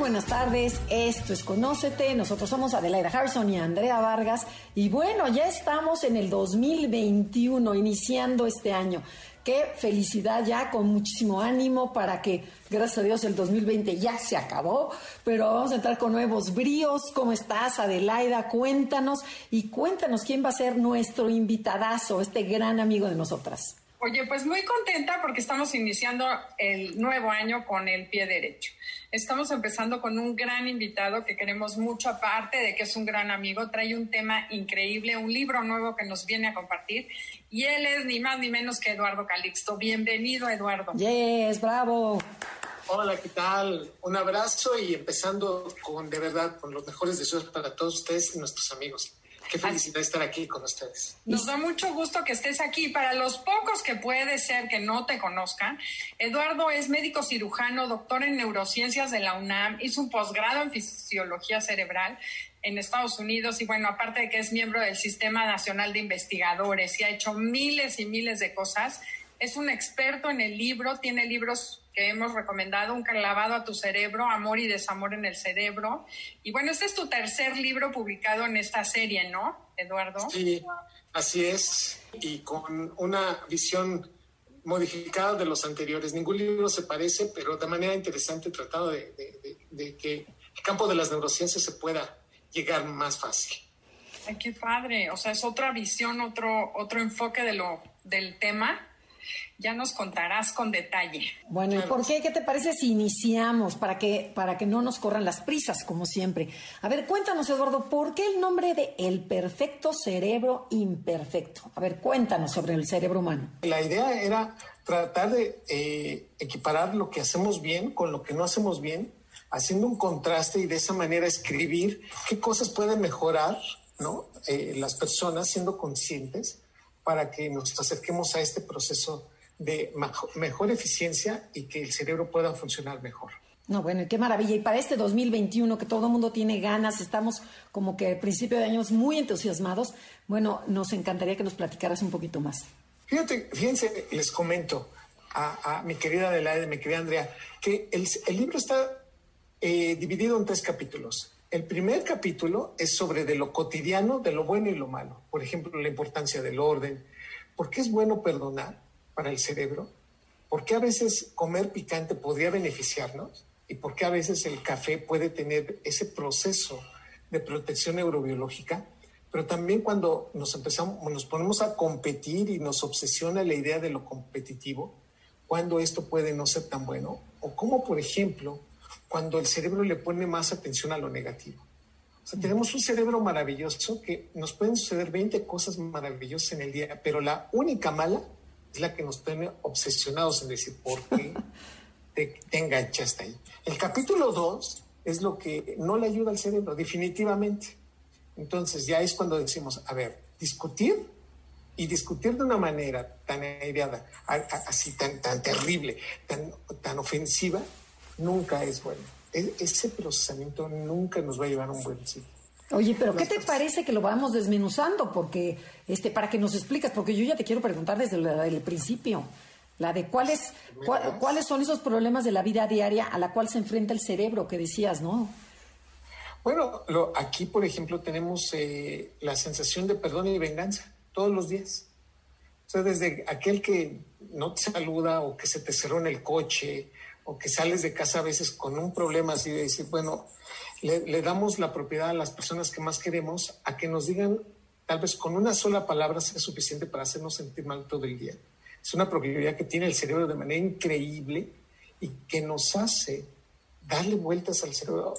Buenas tardes, esto es Conócete, nosotros somos Adelaida Harrison y Andrea Vargas y bueno, ya estamos en el 2021, iniciando este año. Qué felicidad ya, con muchísimo ánimo para que, gracias a Dios, el 2020 ya se acabó, pero vamos a entrar con nuevos bríos. ¿Cómo estás, Adelaida? Cuéntanos y cuéntanos quién va a ser nuestro invitadazo, este gran amigo de nosotras. Oye, pues muy contenta porque estamos iniciando el nuevo año con el pie derecho. Estamos empezando con un gran invitado que queremos mucho, aparte de que es un gran amigo, trae un tema increíble, un libro nuevo que nos viene a compartir y él es ni más ni menos que Eduardo Calixto. Bienvenido, Eduardo. Yes, bravo. Hola, ¿qué tal? Un abrazo y empezando con, de verdad, con los mejores deseos para todos ustedes y nuestros amigos. Qué felicidad estar aquí con ustedes. Nos da mucho gusto que estés aquí. Para los pocos que puede ser que no te conozcan, Eduardo es médico cirujano, doctor en neurociencias de la UNAM, hizo un posgrado en fisiología cerebral en Estados Unidos y bueno, aparte de que es miembro del Sistema Nacional de Investigadores y ha hecho miles y miles de cosas, es un experto en el libro, tiene libros que hemos recomendado, Un clavado a tu cerebro, Amor y desamor en el cerebro. Y bueno, este es tu tercer libro publicado en esta serie, ¿no, Eduardo? Sí, así es. Y con una visión modificada de los anteriores. Ningún libro se parece, pero de manera interesante tratado de, de que el campo de las neurociencias se pueda llegar más fácil. Ay, qué padre. O sea, es otra visión, otro, otro enfoque de lo, del tema ya nos contarás con detalle. Bueno, ¿y por qué? ¿Qué te parece si iniciamos para que, para que no nos corran las prisas, como siempre? A ver, cuéntanos, Eduardo, ¿por qué el nombre de El Perfecto Cerebro Imperfecto? A ver, cuéntanos sobre el cerebro humano. La idea era tratar de eh, equiparar lo que hacemos bien con lo que no hacemos bien, haciendo un contraste y de esa manera escribir qué cosas pueden mejorar, ¿no? Eh, las personas siendo conscientes para que nos acerquemos a este proceso de mejor eficiencia y que el cerebro pueda funcionar mejor. No, bueno, qué maravilla. Y para este 2021, que todo el mundo tiene ganas, estamos como que al principio de año muy entusiasmados, bueno, nos encantaría que nos platicaras un poquito más. Fíjate, fíjense, les comento a, mi querida Adelaide, mi querida Andrea, que el, libro está eh, dividido en tres capítulos. El primer capítulo es sobre de lo cotidiano, de lo bueno y lo malo. Por ejemplo, la importancia del orden. ¿Por qué es bueno perdonar? para el cerebro? ¿Por qué a veces comer picante podría beneficiarnos? ¿Y por qué a veces el café puede tener ese proceso de protección neurobiológica? Pero también cuando nos empezamos, nos ponemos a competir y nos obsesiona la idea de lo competitivo, cuando esto puede no ser tan bueno, o como por ejemplo, cuando el cerebro le pone más atención a lo negativo. O sea, tenemos un cerebro maravilloso que nos pueden suceder 20 cosas maravillosas en el día, pero la única mala es la que nos tiene obsesionados en decir por qué te, enganchaste ahí. El capítulo 2 es lo que no le ayuda al cerebro, definitivamente. Entonces ya es cuando decimos, a ver, discutir y discutir de una manera tan aireada, así tan, tan terrible, tan, tan ofensiva, nunca es bueno. E, ese procesamiento nunca nos va a llevar a un buen sitio. Oye, pero ¿qué te parece que lo vamos desmenuzando? Porque, este, para que nos explicas, porque yo ya te quiero preguntar desde el, principio, la de cuáles, cuáles son esos problemas de la vida diaria a la cual se enfrenta el cerebro que decías, ¿no? Bueno, aquí, por ejemplo, tenemos eh, la sensación de perdón y venganza todos los días. O sea, desde aquel que no te saluda o que se te cerró en el coche o que sales de casa a veces con un problema así de decir, bueno, le, damos la propiedad a las personas que más queremos a que nos digan, tal vez con una sola palabra sea suficiente para hacernos sentir mal todo el día. Es una propiedad que tiene el cerebro de manera increíble y que nos hace darle vueltas al cerebro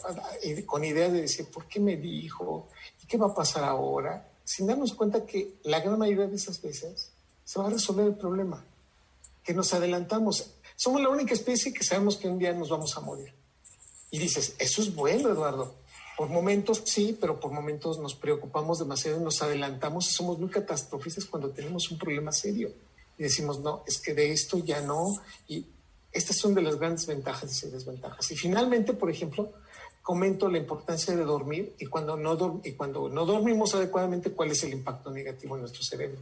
con idea de decir, ¿por qué me dijo? ¿Y qué va a pasar ahora? Sin darnos cuenta que la gran mayoría de esas veces se va a resolver el problema, que nos adelantamos. Somos la única especie que sabemos que un día nos vamos a morir. Y dices, eso es bueno, Eduardo. Por momentos sí, pero por momentos nos preocupamos demasiado nos adelantamos y somos muy catastrofistas cuando tenemos un problema serio. Y decimos, no, es que de esto ya no. Y estas son de las grandes ventajas y desventajas. Y finalmente, por ejemplo, comento la importancia de dormir y cuando no, y cuando no dormimos adecuadamente, cuál es el impacto negativo en nuestro cerebro.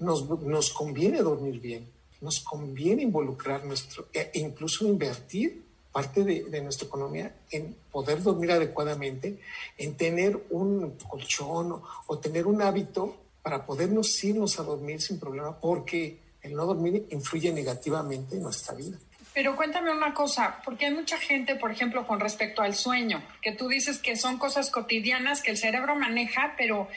Nos, nos conviene dormir bien, nos conviene involucrar nuestro, e incluso invertir parte de, nuestra economía en poder dormir adecuadamente, en tener un colchón o, o tener un hábito para podernos irnos a dormir sin problema, porque el no dormir influye negativamente en nuestra vida. Pero cuéntame una cosa, porque hay mucha gente, por ejemplo, con respecto al sueño, que tú dices que son cosas cotidianas que el cerebro maneja, pero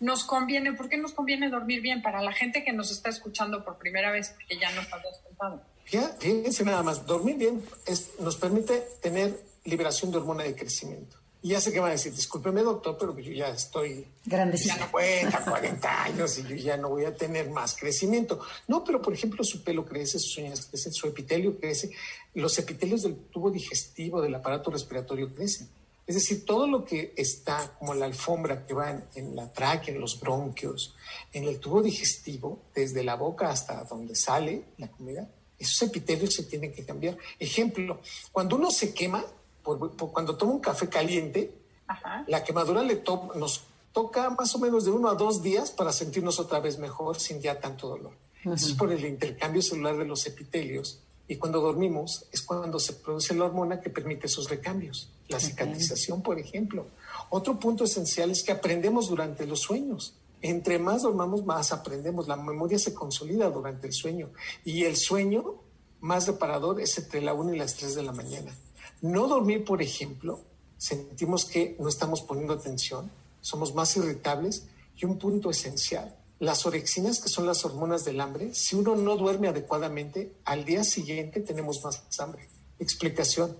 nos conviene, ¿por qué nos conviene dormir bien? Para la gente que nos está escuchando por primera vez, que ya nos habías contado. Fíjense nada más, dormir bien es, nos permite tener liberación de hormona de crecimiento. Y ya sé que van a decir, discúlpeme doctor, pero yo ya estoy... Grandecito. Ya no cuenta, 40 años y yo ya no voy a tener más crecimiento. No, pero por ejemplo su pelo crece, sus uñas crecen, su epitelio crece, los epitelios del tubo digestivo, del aparato respiratorio crecen. Es decir, todo lo que está como la alfombra que va en, en la tráquea, en los bronquios, en el tubo digestivo, desde la boca hasta donde sale la comida, esos epitelios se tienen que cambiar. Ejemplo, cuando uno se quema, por, por, cuando toma un café caliente, Ajá. la quemadura le to nos toca más o menos de uno a dos días para sentirnos otra vez mejor sin ya tanto dolor. Uh -huh. Eso es por el intercambio celular de los epitelios. Y cuando dormimos es cuando se produce la hormona que permite esos recambios. La cicatrización, por ejemplo. Otro punto esencial es que aprendemos durante los sueños. Entre más dormamos, más aprendemos. La memoria se consolida durante el sueño. Y el sueño más reparador es entre la 1 y las 3 de la mañana. No dormir, por ejemplo, sentimos que no estamos poniendo atención, somos más irritables y un punto esencial, las orexinas, que son las hormonas del hambre, si uno no duerme adecuadamente, al día siguiente tenemos más hambre. Explicación,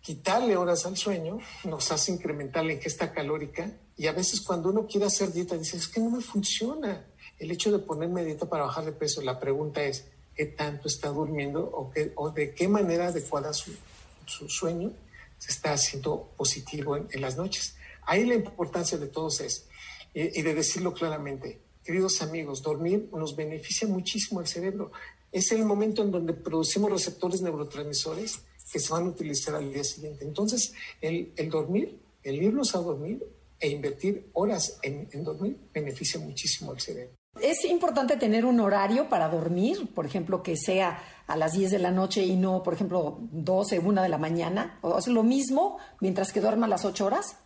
quitarle horas al sueño nos hace incrementar la ingesta calórica y a veces cuando uno quiere hacer dieta dice, es que no me funciona. El hecho de ponerme dieta para bajar de peso, la pregunta es, ¿qué tanto está durmiendo o, qué, o de qué manera adecuada su, su sueño se está haciendo positivo en, en, las noches? Ahí la importancia de todos es, y, y de decirlo claramente, queridos amigos, dormir nos beneficia muchísimo al cerebro. Es el momento en donde producimos receptores neurotransmisores que se van a utilizar al día siguiente. Entonces, el, el dormir, el irnos a dormir e invertir horas en, en, dormir beneficia muchísimo al cerebro. Es importante tener un horario para dormir, por ejemplo, que sea a las 10 de la noche y no, por ejemplo, 12, 1 de la mañana. ¿O es lo mismo mientras que duerma las 8 horas?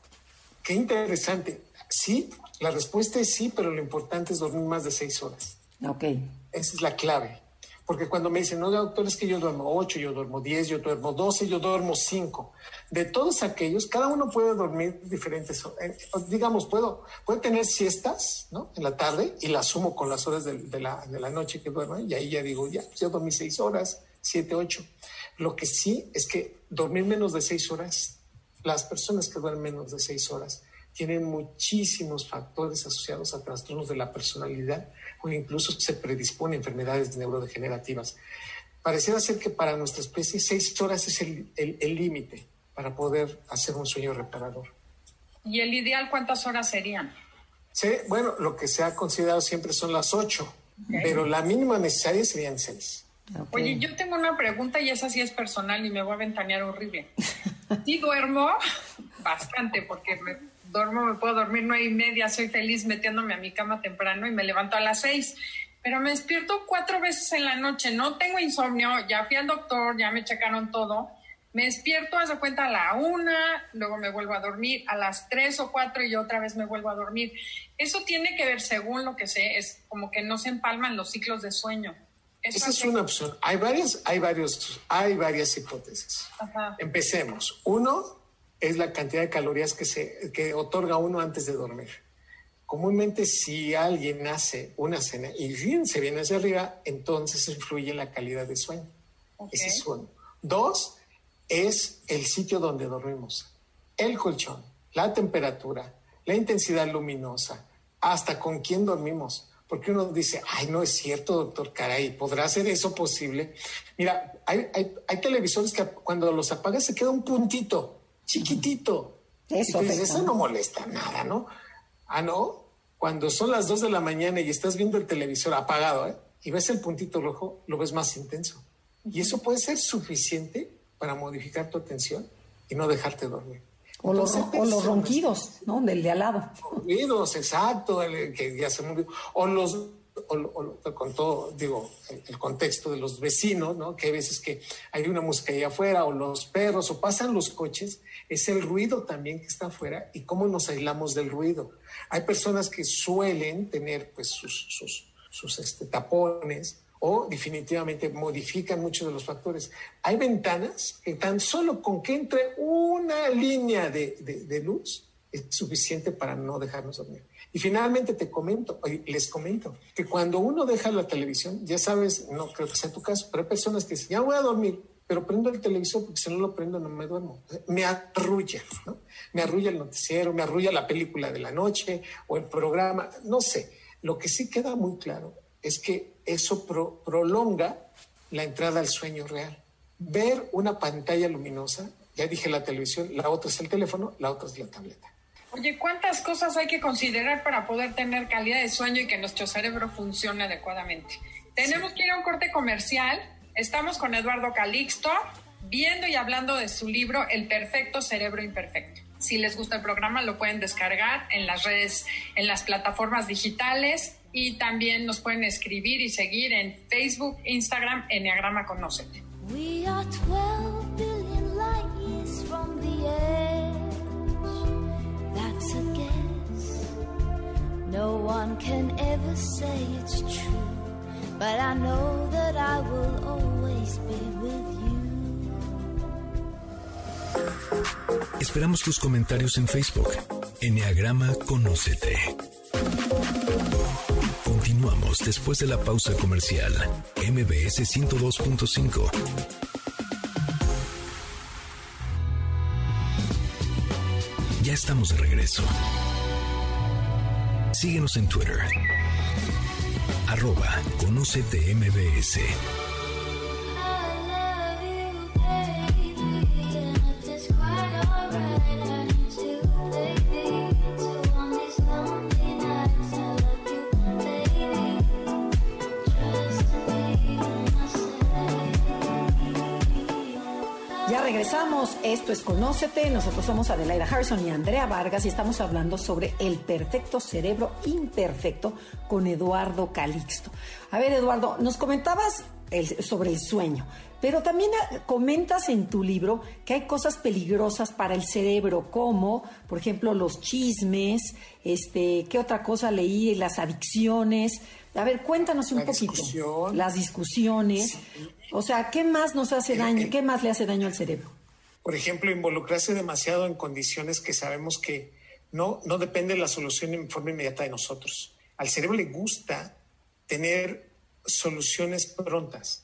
Qué interesante. Sí, la respuesta es sí, pero lo importante es dormir más de 6 horas. Ok. Esa es la clave. Porque cuando me dicen, no, doctor, es que yo duermo 8, yo duermo 10, yo duermo 12, yo duermo 5. De todos aquellos, cada uno puede dormir diferentes, eh, digamos, puedo, puedo tener siestas, ¿no? En la tarde y las sumo con las horas de, de, la, de la, noche que duermo y ahí ya digo, ya, yo dormí 6 horas, 7, 8. Lo que sí es que dormir menos de 6 horas, las personas que duermen menos de 6 horas, tienen muchísimos factores asociados a trastornos de la personalidad o incluso se predispone a enfermedades neurodegenerativas. Pareciera ser que para nuestra especie seis horas es el límite para poder hacer un sueño reparador. ¿Y el ideal cuántas horas serían? Sí, bueno, lo que se ha considerado siempre son las ocho, okay. pero la mínima necesaria serían seis. Okay. Oye, yo tengo una pregunta y esa sí es personal y me voy a ventanear horrible. Sí duermo bastante porque me duermo, me puedo dormir nueve y media, soy feliz metiéndome a mi cama temprano y me levanto a las seis. Pero me despierto cuatro veces en la noche, no tengo insomnio, ya fui al doctor, ya me checaron todo. Me despierto, haz de cuenta, a la una, luego me vuelvo a dormir, a las tres o cuatro y otra vez me vuelvo a dormir. Eso tiene que ver, según lo que sé, es como que no se empalman los ciclos de sueño. Eso Esa es una opción. Hay varias, hay varios, hay varias hipótesis. Ajá. Empecemos. Uno, es la cantidad de calorías que, se, que otorga uno antes de dormir. Comúnmente si alguien hace una cena y bien se viene hacia arriba, entonces influye en la calidad de sueño. Okay. Ese es uno. Dos, es el sitio donde dormimos. El colchón, la temperatura, la intensidad luminosa, hasta con quién dormimos. porque uno dice, ay, no es cierto, doctor, caray, ¿podrá ser eso posible? Mira, hay, hay, televisores que cuando los apagas se queda un puntito, chiquitito. Eso, eso no molesta nada, ¿no? Ah, no, cuando son las dos de la mañana y estás viendo el televisor apagado, ¿eh? y ves el puntito rojo, lo ves más intenso. Y eso puede ser suficiente para modificar tu atención y no dejarte dormir. O, los, ronquidos, ¿no? Del de al lado. Ronquidos, exacto, que ya se movió. O los, con todo, digo, el, contexto de los vecinos, ¿no? Que hay veces que hay una música ahí afuera, o los perros, o pasan los coches, es el ruido también que está afuera y cómo nos aislamos del ruido. Hay personas que suelen tener, pues, sus, sus, este, tapones, o definitivamente modifican muchos de los factores. Hay ventanas que tan solo con que entre una línea de, luz es suficiente para no dejarnos dormir. Y finalmente te comento, les comento, que cuando uno deja la televisión, ya sabes, no creo que sea tu caso, pero hay personas que dicen, ya voy a dormir, pero prendo el televisor porque si no lo prendo no me duermo. Me arrulla, ¿no? Me arrulla el noticiero, me arrulla la película de la noche o el programa, no sé. Lo que sí queda muy claro es que eso prolonga la entrada al sueño real. Ver una pantalla luminosa, ya dije la televisión, la otra es el teléfono, la otra es la tableta. Oye, ¿cuántas cosas hay que considerar para poder tener calidad de sueño y que nuestro cerebro funcione adecuadamente? Tenemos que ir a un corte comercial. Estamos con Eduardo Calixto, viendo y hablando de su libro El perfecto cerebro imperfecto. Si les gusta el programa, lo pueden descargar en las redes, en las plataformas digitales y también nos pueden escribir y seguir en Facebook, Instagram, Enneagrama Conócete. We are 12 billion light years from the edge. That's a guess. No one can ever say it's true. But I know that I will always be with you. Esperamos tus comentarios en Facebook. Enneagrama Conócete. Continuamos después de la pausa comercial. MBS 102.5. Ya estamos de regreso. Síguenos en Twitter. Arroba Conocete MBS. Esto es Conócete. Nosotros somos Adelaida Harrison y Andrea Vargas y estamos hablando sobre el perfecto cerebro imperfecto con Eduardo Calixto. A ver, Eduardo, nos comentabas sobre el sueño, pero también ah, comentas en tu libro que hay cosas peligrosas para el cerebro, como, por ejemplo, los chismes, este, ¿qué otra cosa leí? Las adicciones. A ver, cuéntanos un poquito. Las discusiones. O sea, ¿qué más nos hace daño? ¿Qué más le hace daño al cerebro? Por ejemplo, involucrarse demasiado en condiciones que sabemos que no, no depende la solución en forma inmediata de nosotros. Al cerebro le gusta tener soluciones prontas.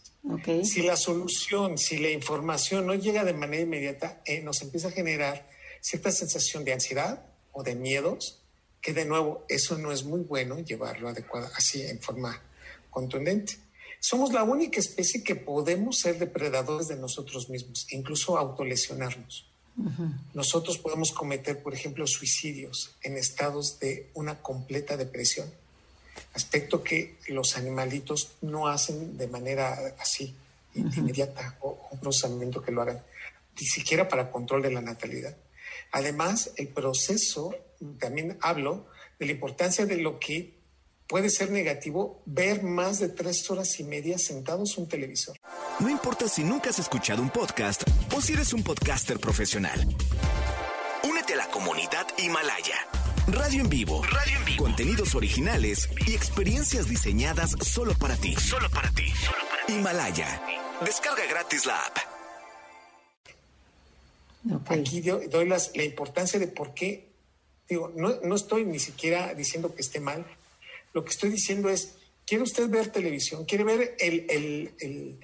Si la solución, si la información no llega de manera inmediata, eh, nos empieza a generar cierta sensación de ansiedad o de miedos, que de nuevo, eso no es muy bueno llevarlo adecuado, así en forma contundente. Somos la única especie que podemos ser depredadores de nosotros mismos, incluso autolesionarnos. Nosotros podemos cometer, por ejemplo, suicidios en estados de una completa depresión, aspecto que los animalitos no hacen de manera así, inmediata, o un procesamiento que lo hagan, ni siquiera para control de la natalidad. Además, el proceso, también hablo de la importancia de lo que puede ser negativo ver más de tres horas y media sentados en un televisor. No importa si nunca has escuchado un podcast o si eres un podcaster profesional. Únete a la comunidad Himalaya. Radio en vivo. Radio en vivo. Contenidos originales y experiencias diseñadas solo para ti. Solo para ti. Himalaya. Descarga gratis la app. Aquí doy, la importancia de por qué. Digo, no, no estoy ni siquiera diciendo que esté mal, lo que estoy diciendo es, ¿quiere usted ver televisión? ¿Quiere ver el,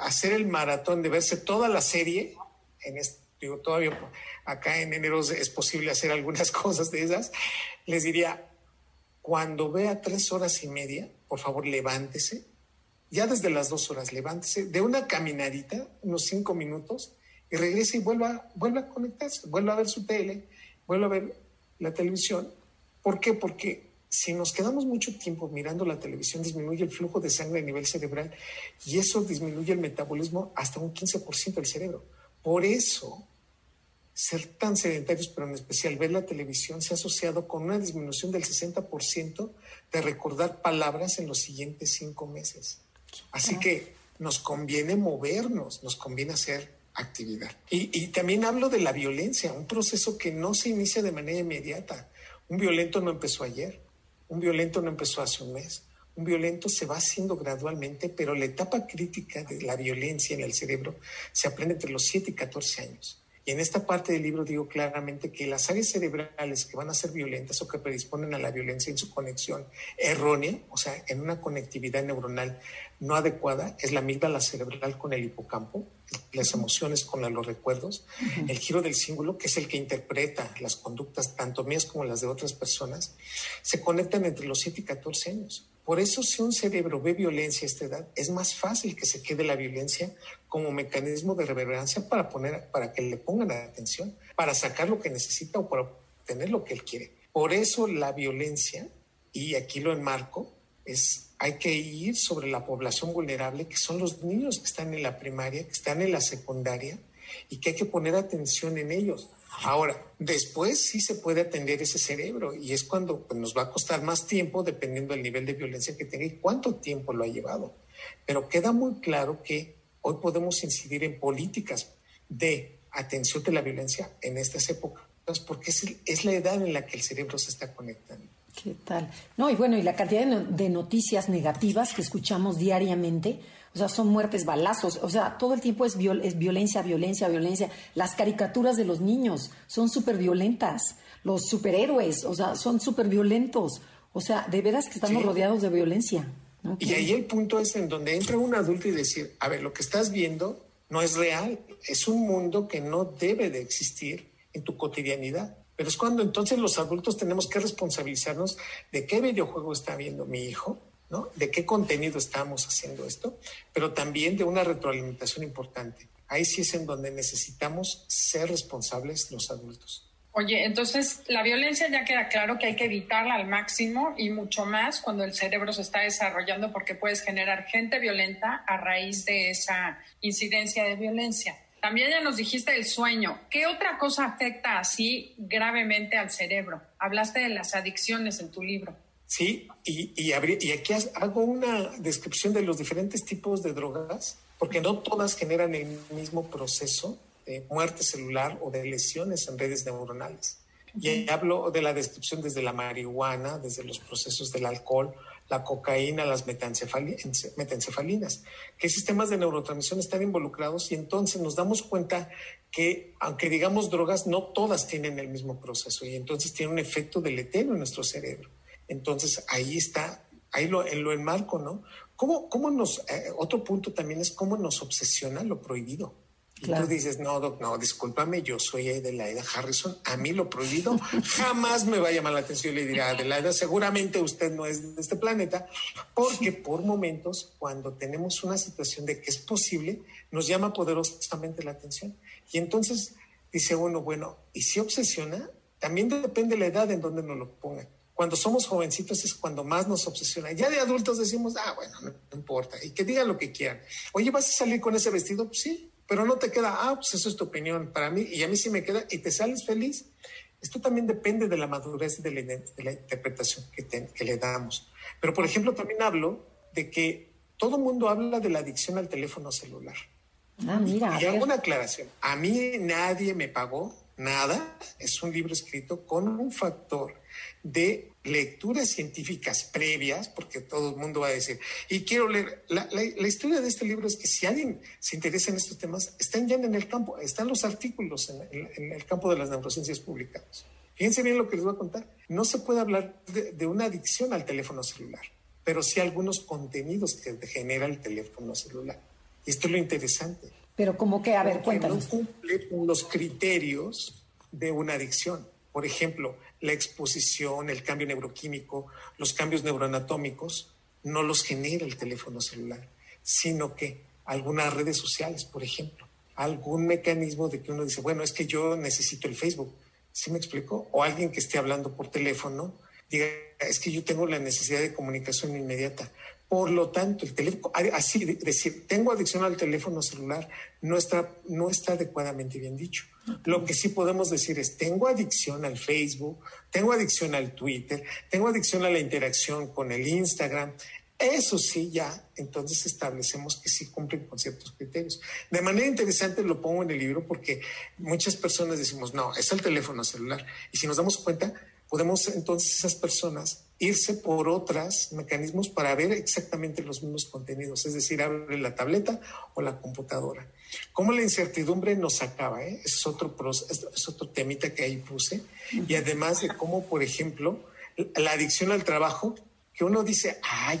hacer el maratón de verse toda la serie? En este, digo, todavía acá en enero es posible hacer algunas cosas de esas. Les diría, cuando vea tres horas y media, por favor levántese, ya desde las dos horas levántese, de una caminadita, unos cinco minutos, y regrese y vuelva, vuelva a conectarse, vuelva a ver su tele, vuelva a ver la televisión. ¿Por qué? Porque si nos quedamos mucho tiempo mirando la televisión, disminuye el flujo de sangre a nivel cerebral y eso disminuye el metabolismo hasta un 15% del cerebro. Por eso, ser tan sedentarios, pero en especial ver la televisión, se ha asociado con una disminución del 60% de recordar palabras en los siguientes cinco meses. Así que nos conviene movernos, nos conviene hacer actividad. Y, y, también hablo de la violencia, un proceso que no se inicia de manera inmediata. Un violento no empezó ayer, un violento no empezó hace un mes. Un violento se va haciendo gradualmente, pero la etapa crítica de la violencia en el cerebro se aprende entre los 7 y 14 años. Y en esta parte del libro digo claramente que las áreas cerebrales que van a ser violentas o que predisponen a la violencia en su conexión errónea, o sea, en una conectividad neuronal no adecuada, es la amígdala cerebral con el hipocampo, las emociones con los recuerdos, el giro del símbolo, que es el que interpreta las conductas, tanto mías como las de otras personas, se conectan entre los 7 y 14 años. Por eso si un cerebro ve violencia a esta edad, es más fácil que se quede la violencia como mecanismo de reverberancia para, poner, para que le pongan atención, para sacar lo que necesita o para obtener lo que él quiere. Por eso la violencia, y aquí lo enmarco, es hay que ir sobre la población vulnerable, que son los niños que están en la primaria, que están en la secundaria, y que hay que poner atención en ellos. Ahora, después sí se puede atender ese cerebro y es cuando pues, nos va a costar más tiempo dependiendo del nivel de violencia que tenga y cuánto tiempo lo ha llevado. Pero queda muy claro que hoy podemos incidir en políticas de atención de la violencia en estas épocas porque es, es la edad en la que el cerebro se está conectando. ¿Qué tal? No, y bueno, y la cantidad de noticias negativas que escuchamos diariamente, o sea, son muertes, balazos, o sea, todo el tiempo es, es violencia, violencia, violencia. Las caricaturas de los niños son súper violentas, los superhéroes, o sea, son súper violentos. O sea, de veras que estamos rodeados de violencia. Y ahí el punto es en donde entra un adulto y decir, a ver, lo que estás viendo no es real, es un mundo que no debe de existir en tu cotidianidad. Pero es cuando entonces los adultos tenemos que responsabilizarnos de qué videojuego está viendo mi hijo, ¿no? De qué contenido estamos haciendo esto, pero también de una retroalimentación importante. Ahí sí es en donde necesitamos ser responsables los adultos. Oye, entonces la violencia ya queda claro que hay que evitarla al máximo y mucho más cuando el cerebro se está desarrollando porque puedes generar gente violenta a raíz de esa incidencia de violencia. También ya nos dijiste el sueño. ¿Qué otra cosa afecta así gravemente al cerebro? Hablaste de las adicciones en tu libro. Sí, y, y, y aquí hago una descripción de los diferentes tipos de drogas, porque no todas generan el mismo proceso de muerte celular o de lesiones en redes neuronales. Y hablo de la descripción desde la marihuana, desde los procesos del alcohol, la cocaína, las metencefalinas, qué sistemas de neurotransmisión están involucrados y entonces nos damos cuenta que, aunque digamos drogas, no todas tienen el mismo proceso y entonces tiene un efecto deleterio en nuestro cerebro. Entonces ahí está, ahí lo, lo enmarco, ¿no? ¿Cómo, cómo nos, eh, otro punto también es cómo nos obsesiona lo prohibido? Y tú dices, no, doc, no, discúlpame, yo soy Adelaida Harrison, a mí lo prohibido jamás me va a llamar la atención. Le dirá, Adelaida, seguramente usted no es de este planeta, porque por momentos, cuando tenemos una situación de que es posible, nos llama poderosamente la atención. Y entonces dice uno, bueno, ¿y si obsesiona? También depende de la edad en donde nos lo pongan cuando somos jovencitos es cuando más nos obsesiona. Ya de adultos decimos, ah, bueno, no, importa, y que digan lo que quieran. Oye, ¿vas a salir con ese vestido? Pues sí, pero no te queda, ah, pues eso es tu opinión para mí, y a mí sí me queda, y te sales feliz. Esto también depende de la madurez de la, de la interpretación que, que, le damos. Pero, por ejemplo, también hablo de que todo el mundo habla de la adicción al teléfono celular. Ah, mira. Y, y hago una aclaración. A mí nadie me pagó nada. Es un libro escrito con un factor de lecturas científicas previas, porque todo el mundo va a decir, y quiero leer, la, historia de este libro es que si alguien se interesa en estos temas, están ya en el campo, están los artículos en, el campo de las neurociencias publicados. Fíjense bien lo que les voy a contar. No se puede hablar de, una adicción al teléfono celular, pero sí algunos contenidos que genera el teléfono celular. Y esto es lo interesante. Pero como que, a ver, cuéntanos. No cumple con los criterios de una adicción Por ejemplo, la exposición, el cambio neuroquímico, los cambios neuroanatómicos, no los genera el teléfono celular, sino que algunas redes sociales, por ejemplo, algún mecanismo de que uno dice, bueno, es que yo necesito el Facebook, ¿sí me explico? O alguien que esté hablando por teléfono, diga, es que yo tengo la necesidad de comunicación inmediata. Por lo tanto, el teléfono, así decir, tengo adicción al teléfono celular, no está, no está adecuadamente bien dicho. Lo que sí podemos decir es, tengo adicción al Facebook, tengo adicción al Twitter, tengo adicción a la interacción con el Instagram. Eso sí, ya, entonces establecemos que sí cumplen con ciertos criterios. De manera interesante lo pongo en el libro porque muchas personas decimos, no, es el teléfono celular. Y si nos damos cuenta, podemos entonces esas personas irse por otros mecanismos para ver exactamente los mismos contenidos, es decir, abre la tableta o la computadora. Cómo la incertidumbre nos acaba, ¿eh? es, otro, es otro temita que ahí puse, y además de cómo, por ejemplo, la adicción al trabajo, que uno dice, ay,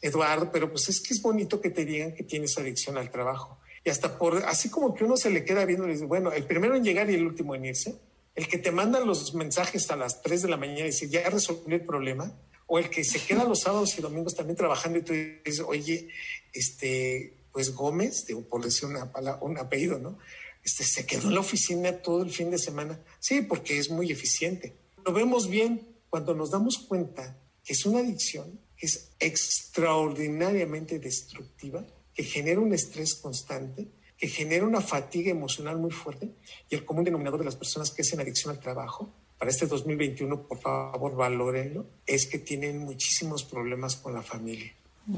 Eduardo, pero pues es que es bonito que te digan que tienes adicción al trabajo. Y hasta por, así como que uno se le queda viendo y dice, bueno, el primero en llegar y el último en irse, el que te manda los mensajes a las 3 de la mañana y dice, ya resolví el problema, o el que se queda los sábados y domingos también trabajando y tú dices, oye, este, pues Gómez, digo, por decir un apellido, ¿no? Este, se quedó en la oficina todo el fin de semana. Sí, porque es muy eficiente. Lo vemos bien cuando nos damos cuenta que es una adicción que es extraordinariamente destructiva, que genera un estrés constante, que genera una fatiga emocional muy fuerte y el común denominador de las personas que hacen adicción al trabajo, para este 2021, por favor, valórenlo, es que tienen muchísimos problemas con la familia.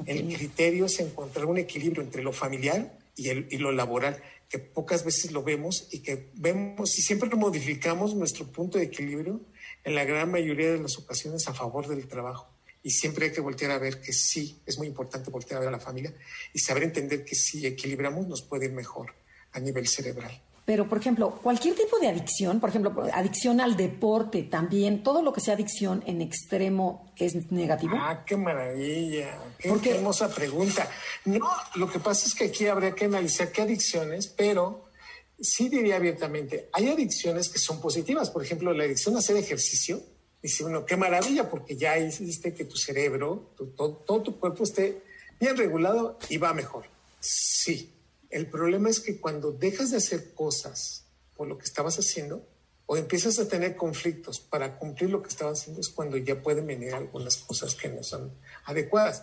El criterio es encontrar un equilibrio entre lo familiar y, el, y lo laboral, que pocas veces lo vemos y que vemos y siempre modificamos nuestro punto de equilibrio en la gran mayoría de las ocasiones a favor del trabajo y siempre hay que voltear a ver que sí, es muy importante voltear a ver a la familia y saber entender que si equilibramos nos puede ir mejor a nivel cerebral. Pero, por ejemplo, cualquier tipo de adicción, por ejemplo, adicción al deporte también, todo lo que sea adicción en extremo es negativo. Ah, qué maravilla, qué, hermosa pregunta. No, lo que pasa es que aquí habría que analizar qué adicciones, pero sí diría abiertamente, hay adicciones que son positivas. Por ejemplo, la adicción a hacer ejercicio Dice uno, qué maravilla, porque ya hiciste que tu cerebro, todo, tu cuerpo esté bien regulado y va mejor. Sí, el problema es que cuando dejas de hacer cosas por lo que estabas haciendo, o empiezas a tener conflictos para cumplir lo que estabas haciendo, es cuando ya pueden venir algunas cosas que no son adecuadas.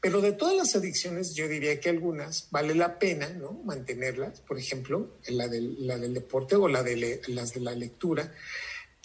Pero de todas las adicciones, yo diría que algunas vale la pena ¿no? mantenerlas, por ejemplo, la del, la del deporte o la de las de la lectura,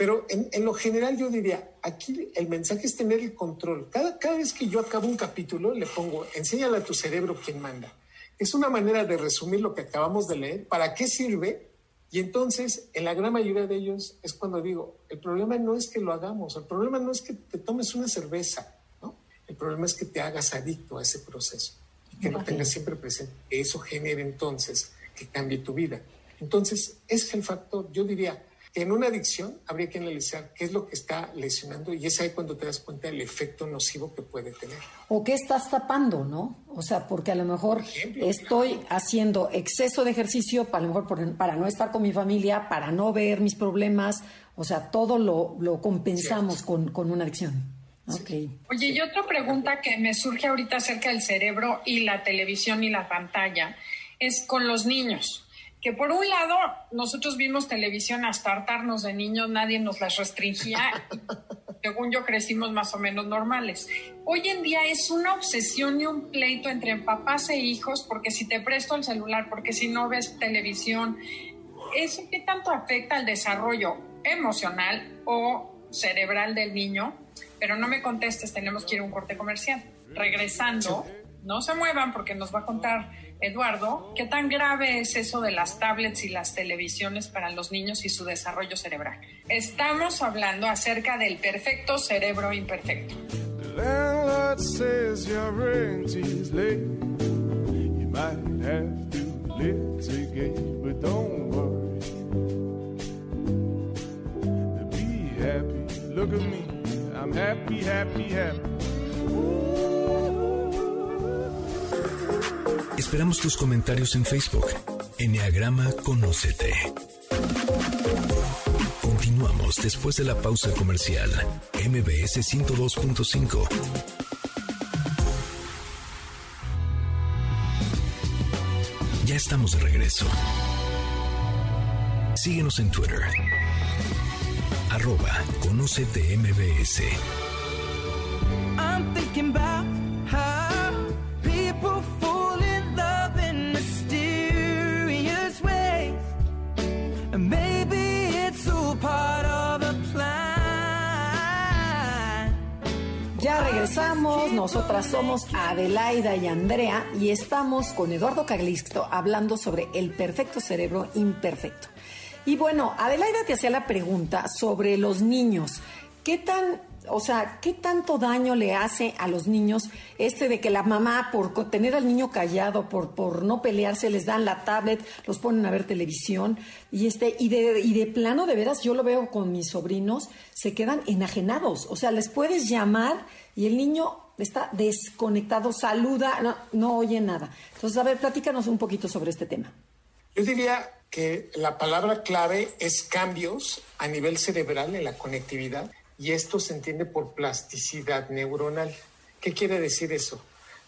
pero en, lo general yo diría, aquí el mensaje es tener el control. Cada, cada vez que yo acabo un capítulo, le pongo, enséñale a tu cerebro quién manda. Es una manera de resumir lo que acabamos de leer, para qué sirve. Y entonces, en la gran mayoría de ellos, es cuando digo, el problema no es que lo hagamos, el problema no es que te tomes una cerveza, ¿no? El problema es que te hagas adicto a ese proceso y que lo tengas siempre presente. Eso genera entonces que cambie tu vida. Entonces, es el factor, yo diría, en una adicción habría que analizar qué es lo que está lesionando y es ahí cuando te das cuenta del efecto nocivo que puede tener. O qué estás tapando, ¿no? O sea, porque a lo mejor estoy haciendo exceso de ejercicio, para, lo mejor para no estar con mi familia, para no ver mis problemas, o sea, todo lo, lo compensamos con, con, una adicción. Okay. Oye, y otra pregunta que me surge ahorita acerca del cerebro y la televisión y la pantalla es con los niños que por un lado nosotros vimos televisión hasta hartarnos de niños, nadie nos las restringía, según yo crecimos más o menos normales. Hoy en día es una obsesión y un pleito entre papás e hijos, porque si te presto el celular, porque si no ves televisión, ¿eso qué tanto afecta al desarrollo emocional o cerebral del niño? Pero no me contestes, tenemos que ir a un corte comercial. Regresando, no se muevan porque nos va a contar Eduardo, ¿qué tan grave es eso de las tablets y las televisiones para los niños y su desarrollo cerebral? Estamos hablando acerca del perfecto cerebro imperfecto. Look at me, I'm happy, happy, happy. Esperamos tus comentarios en Facebook. Enneagrama Conócete. Continuamos. Después de la pausa comercial. MBS 102.5. Ya estamos de regreso. Síguenos en Twitter. Arroba Conocete MBS. I'm thinking about Nosotras somos Adelaida y Andrea y estamos con Eduardo Caglisto hablando sobre el perfecto cerebro imperfecto. Y bueno, Adelaida te hacía la pregunta sobre los niños. ¿Qué tan o sea, ¿qué tanto daño le hace a los niños este de que la mamá, por tener al niño callado, por, por no pelearse, les dan la tablet, los ponen a ver televisión? Y, este, y, de, y de plano, de veras, yo lo veo con mis sobrinos, se quedan enajenados. O sea, les puedes llamar y el niño está desconectado, saluda, no, no oye nada. Entonces, a ver, platícanos un poquito sobre este tema. Yo diría que la palabra clave es cambios a nivel cerebral en la conectividad y esto se entiende por plasticidad neuronal. ¿Qué quiere decir eso?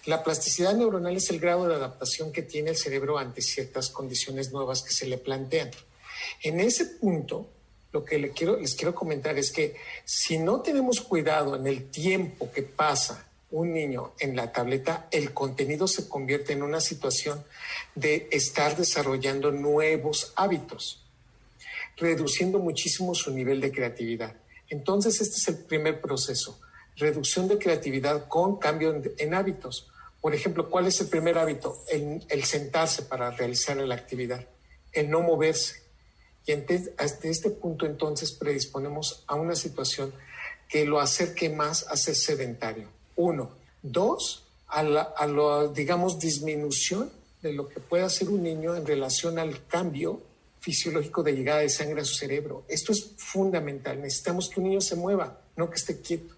La plasticidad neuronal es el grado de adaptación que tiene el cerebro ante ciertas condiciones nuevas que se le plantean. En ese punto, lo que les quiero, comentar es que si no tenemos cuidado en el tiempo que pasa un niño en la tableta, el contenido se convierte en una situación de estar desarrollando nuevos hábitos, reduciendo muchísimo su nivel de creatividad. Entonces, este es el primer proceso, reducción de creatividad con cambio en, hábitos. Por ejemplo, ¿cuál es el primer hábito? El, sentarse para realizar la actividad, el no moverse. Y hasta este punto entonces predisponemos a una situación que lo acerque más a ser sedentario. Uno. Dos, a la, a digamos, disminución de lo que puede hacer un niño en relación al cambio fisiológico de llegada de sangre a su cerebro. Esto es fundamental. Necesitamos que un niño se mueva, no que esté quieto.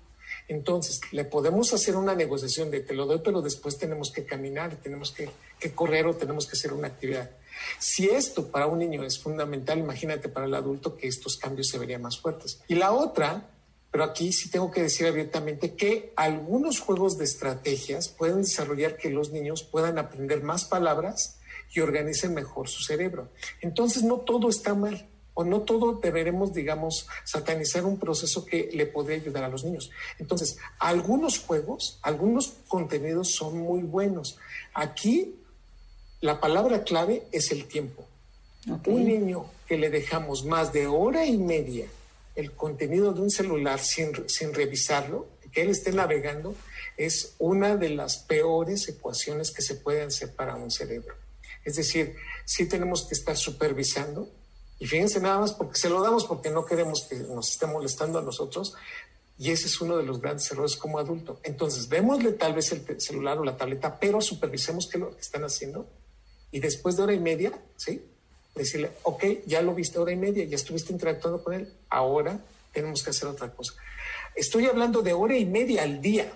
Entonces, le podemos hacer una negociación de te lo doy, pero después tenemos que caminar, tenemos que, que, correr o tenemos que hacer una actividad. Si esto para un niño es fundamental, imagínate para el adulto que estos cambios se verían más fuertes. Y la otra, pero aquí sí tengo que decir abiertamente que algunos juegos de estrategias pueden desarrollar que los niños puedan aprender más palabras y organicen mejor su cerebro. Entonces, no todo está mal o no todo deberemos, digamos, satanizar un proceso que le podría ayudar a los niños. Entonces, algunos juegos, algunos contenidos son muy buenos. Aquí, la palabra clave es el tiempo. Un niño que le dejamos más de hora y media el contenido de un celular sin, sin revisarlo, que él esté navegando, es una de las peores ecuaciones que se pueden hacer para un cerebro. Es decir, sí tenemos que estar supervisando. Y fíjense nada más porque se lo damos porque no queremos que nos esté molestando a nosotros. Y ese es uno de los grandes errores como adulto. Entonces, démosle tal vez el celular o la tableta, pero supervisemos qué es lo que están haciendo. Y después de hora y media, ¿sí? Decirle, ok, ya lo viste hora y media, ya estuviste interactuando con él, ahora tenemos que hacer otra cosa. Estoy hablando de hora y media al día.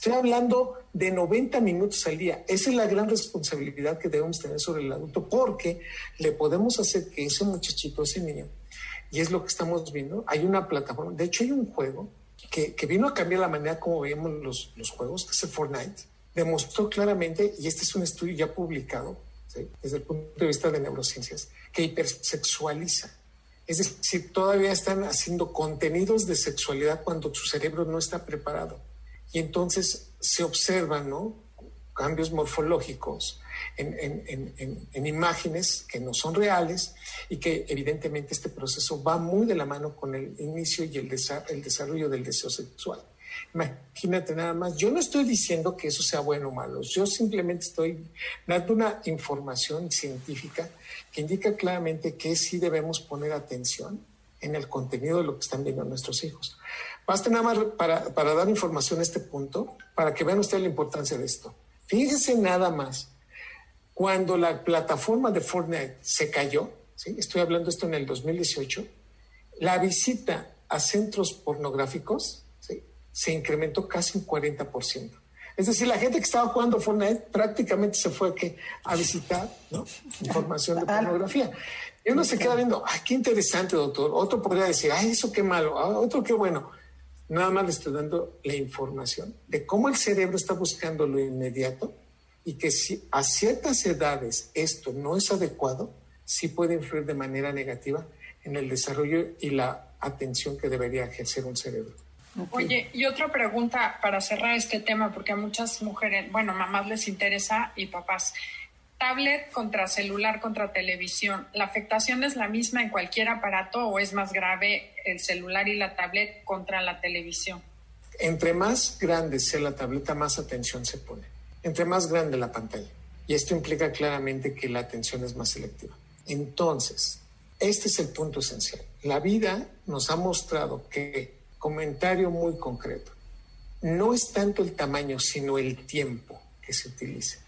Estoy hablando de 90 minutos al día. Esa es la gran responsabilidad que debemos tener sobre el adulto porque le podemos hacer que ese muchachito, ese niño, y es lo que estamos viendo, hay una plataforma, de hecho hay un juego que, vino a cambiar la manera como veíamos los, los juegos, que es el Fortnite, demostró claramente, y este es un estudio ya publicado desde el punto de vista de neurociencias, que hipersexualiza. Es decir, todavía están haciendo contenidos de sexualidad cuando su cerebro no está preparado y entonces se observan ¿no? cambios morfológicos en, imágenes que no son reales y que evidentemente este proceso va muy de la mano con el inicio y el, el desarrollo del deseo sexual. Imagínate nada más, yo no estoy diciendo que eso sea bueno o malo, yo simplemente estoy dando una información científica que indica claramente que sí debemos poner atención en el contenido de lo que están viendo nuestros hijos. Basta nada más para, para dar información a este punto, para que vean ustedes la importancia de esto. Fíjense nada más, cuando la plataforma de Fortnite se cayó, ¿sí? estoy hablando esto en el 2018, la visita a centros pornográficos ¿sí? se incrementó casi un 40%. Es decir, la gente que estaba jugando Fortnite prácticamente se fue a, a visitar información de pornografía. Y uno se queda viendo, ay, qué interesante, doctor. Otro podría decir, ay, eso qué malo. Ah, otro qué bueno. Nada más le estoy dando la información de cómo el cerebro está buscando lo inmediato y que si a ciertas edades esto no es adecuado, sí puede influir de manera negativa en el desarrollo y la atención que debería ejercer un cerebro. Oye, y otra pregunta para cerrar este tema, porque a muchas mujeres, bueno, mamás les interesa y papás. Tablet contra celular contra televisión, ¿la afectación es la misma en cualquier aparato o es más grave el celular y la tablet contra la televisión? Entre más grande sea la tableta, más atención se pone. Entre más grande la pantalla. Y esto implica claramente que la atención es más selectiva. Entonces, este es el punto esencial. La vida nos ha mostrado que comentario muy concreto. No es tanto el tamaño, sino el tiempo que se utilice.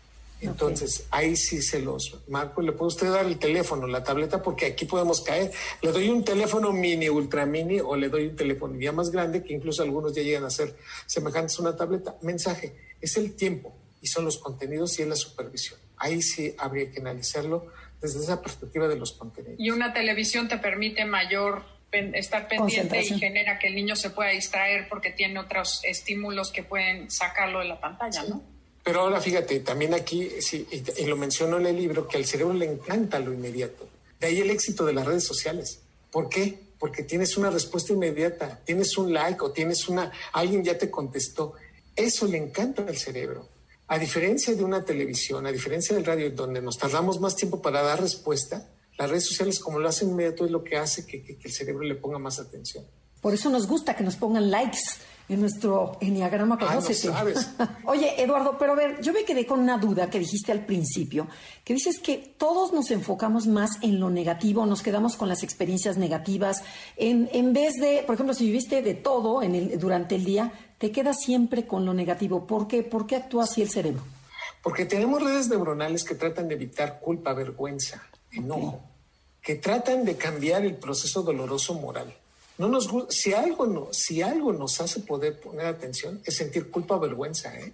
Entonces, ahí sí se los marco. Le puede usted dar el teléfono, la tableta, porque aquí podemos caer. Le doy un teléfono mini, ultra mini, o le doy un teléfono ya más grande, que incluso algunos ya llegan a ser semejantes a una tableta. Mensaje, es el tiempo y son los contenidos y es la supervisión. Ahí sí habría que analizarlo desde esa perspectiva de los contenidos. Y una televisión te permite mayor estar pendiente y genera que el niño se pueda distraer porque tiene otros estímulos que pueden sacarlo de la pantalla, ¿no? Pero ahora fíjate, también aquí, y, lo menciono en el libro, que al cerebro le encanta lo inmediato. De ahí el éxito de las redes sociales. ¿Por qué? Porque tienes una respuesta inmediata, tienes un like o tienes una, alguien ya te contestó. Eso le encanta al cerebro. A diferencia de una televisión, a diferencia del radio, donde nos tardamos más tiempo para dar respuesta, las redes sociales, como lo hacen inmediato, es lo que hace que, el cerebro le ponga más atención. Por eso nos gusta que nos pongan likes en nuestro enneagrama Conócete. Ah, Oye, Eduardo, pero a ver, yo me quedé con una duda que dijiste al principio, que dices que todos nos enfocamos más en lo negativo, nos quedamos con las experiencias negativas, en, en vez de, por ejemplo, si viviste de todo en el, durante el día, te quedas siempre con lo negativo. ¿Por qué? ¿Por qué actúa así el cerebro? Porque tenemos redes neuronales que tratan de evitar culpa, vergüenza, enojo, que tratan de cambiar el proceso doloroso moral. No nos si algo no, si algo nos hace poder poner atención es sentir culpa o vergüenza, ¿eh?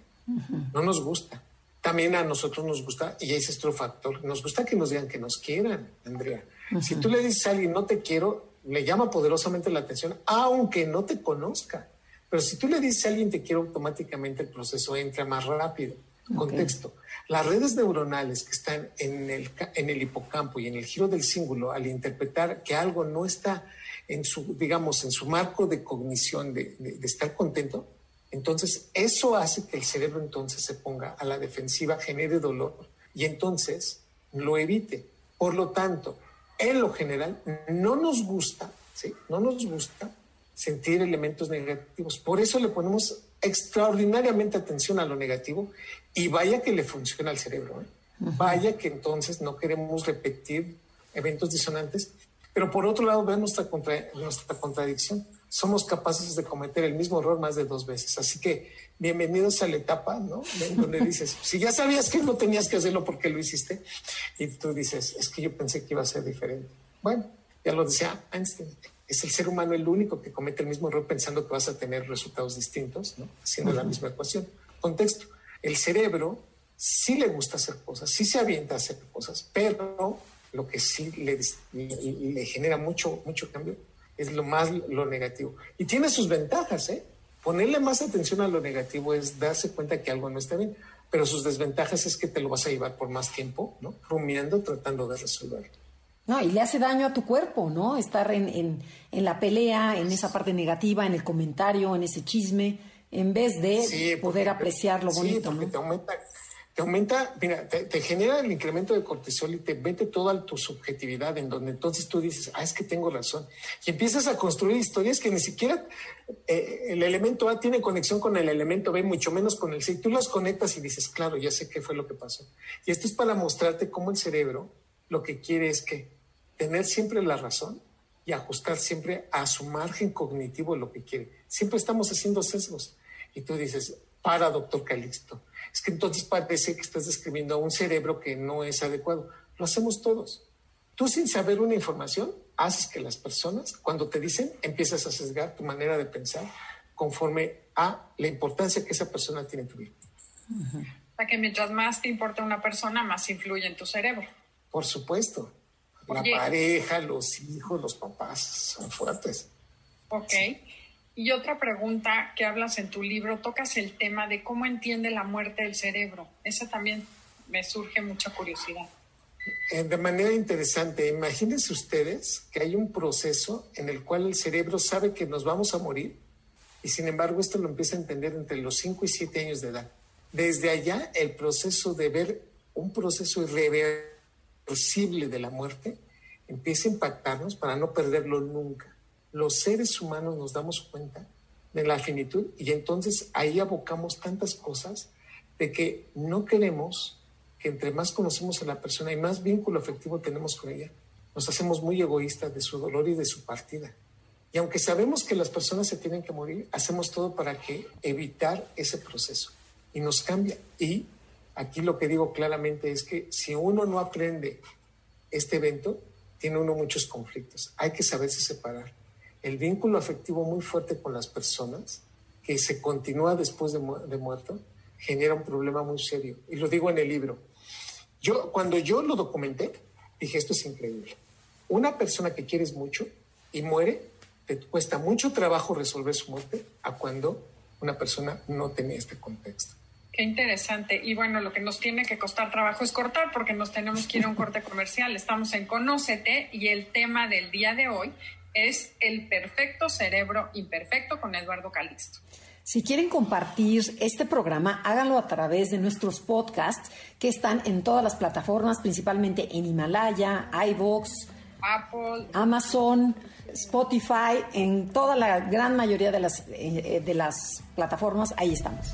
No nos gusta. También a nosotros nos gusta, y ese es otro factor, nos gusta que nos digan que nos quieran, Andrea. Si tú le dices a alguien no te quiero, le llama poderosamente la atención, aunque no te conozca. Pero si tú le dices a alguien te quiero, automáticamente el proceso entra más rápido. Contexto. Las redes neuronales que están en el, en el hipocampo y en el giro del símbolo, al interpretar que algo no está en su, digamos, en su marco de cognición de, de, estar contento, entonces eso hace que el cerebro entonces se ponga a la defensiva, genere dolor y entonces lo evite. Por lo tanto, en lo general, no nos gusta, ¿sí? No nos gusta sentir elementos negativos. Por eso le ponemos extraordinariamente atención a lo negativo y vaya que le funciona al cerebro. ¿eh? Vaya que entonces no queremos repetir eventos disonantes, pero por otro lado, vean nuestra, nuestra contradicción. Somos capaces de cometer el mismo error más de dos veces. Así que bienvenidos a la etapa, ¿no? Donde dices, si ya sabías que no tenías que hacerlo porque lo hiciste, y tú dices, es que yo pensé que iba a ser diferente. Bueno, ya lo decía Einstein, es el ser humano el único que comete el mismo error pensando que vas a tener resultados distintos, ¿no? haciendo la misma ecuación. Contexto, el cerebro sí le gusta hacer cosas, sí se avienta a hacer cosas, pero lo que sí le, le, genera mucho, mucho cambio es lo más lo negativo. Y tiene sus ventajas, ¿eh? Ponerle más atención a lo negativo es darse cuenta que algo no está bien, pero sus desventajas es que te lo vas a llevar por más tiempo, ¿no? Rumiando, tratando de resolverlo. No, y le hace daño a tu cuerpo, ¿no? Estar en, en, en, la pelea, en esa parte negativa, en el comentario, en ese chisme, en vez de poder apreciar lo bonito. Sí, te aumenta, te aumenta, mira, te, genera el incremento de cortisol y te mete toda tu subjetividad, en donde entonces tú dices, ah, es que tengo razón. Y empiezas a construir historias que ni siquiera eh, el elemento A tiene conexión con el elemento B, mucho menos con el C. Tú las conectas y dices, claro, ya sé qué fue lo que pasó. Y esto es para mostrarte cómo el cerebro lo que quiere es que tener siempre la razón y ajustar siempre a su margen cognitivo lo que quiere. Siempre estamos haciendo sesgos. Y tú dices, para, doctor Calixto. Es que entonces parece que estás describiendo a un cerebro que no es adecuado. Lo hacemos todos. Tú sin saber una información, haces que las personas, cuando te dicen, empiezas a sesgar tu manera de pensar conforme a la importancia que esa persona tiene en tu vida. O sea que mientras más te importa una persona, más influye en tu cerebro. Por supuesto. La pareja, los hijos, los papás son fuertes. Ok. Y otra pregunta que hablas en tu libro, tocas el tema de cómo entiende la muerte el cerebro. Esa también me surge mucha curiosidad. Eh, de manera interesante, imagínense ustedes que hay un proceso en el cual el cerebro sabe que nos vamos a morir y sin embargo esto lo empieza a entender entre los 5 y 7 años de edad. Desde allá el proceso de ver un proceso irreversible de la muerte empieza a impactarnos para no perderlo nunca. Los seres humanos nos damos cuenta de la finitud y entonces ahí abocamos tantas cosas de que no queremos que entre más conocemos a la persona y más vínculo afectivo tenemos con ella, nos hacemos muy egoístas de su dolor y de su partida. Y aunque sabemos que las personas se tienen que morir, hacemos todo para que evitar ese proceso. Y nos cambia. Y aquí lo que digo claramente es que si uno no aprende este evento, tiene uno muchos conflictos. Hay que saberse separar. El vínculo afectivo muy fuerte con las personas, que se continúa después de, muerto, genera un problema muy serio. Y lo digo en el libro. Yo, cuando yo lo documenté, dije, esto es increíble. Una persona que quieres mucho y muere, te cuesta mucho trabajo resolver su muerte a cuando una persona no tenía este contexto. Qué interesante. Y bueno, lo que nos tiene que costar trabajo es cortar porque nos tenemos que ir a un corte comercial. Estamos en Conócete y el tema del día de hoy es el perfecto cerebro imperfecto con Eduardo Calixto. Si quieren compartir este programa, háganlo a través de nuestros podcasts que están en todas las plataformas, principalmente en Himalaya, iVoox, Apple, Amazon, Spotify, en toda la gran mayoría de las, eh, de las plataformas, ahí estamos.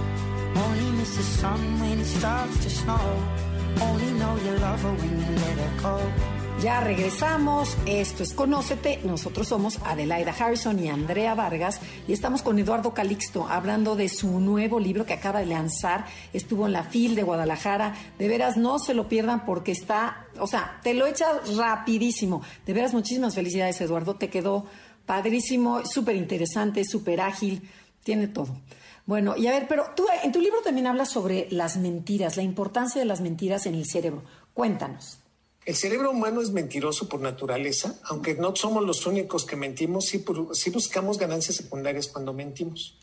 Ya regresamos, esto es Conócete, nosotros somos Adelaida Harrison y Andrea Vargas y estamos con Eduardo Calixto hablando de su nuevo libro que acaba de lanzar, estuvo en la FIL de Guadalajara, de veras no se lo pierdan porque está, o sea, te lo echas rapidísimo, de veras muchísimas felicidades Eduardo, te quedó padrísimo, súper interesante, súper ágil, tiene todo. Bueno, y a ver, pero tú en tu libro también hablas sobre las mentiras, la importancia de las mentiras en el cerebro. Cuéntanos. El cerebro humano es mentiroso por naturaleza, aunque no somos los únicos que mentimos, sí, buscamos ganancias secundarias cuando mentimos.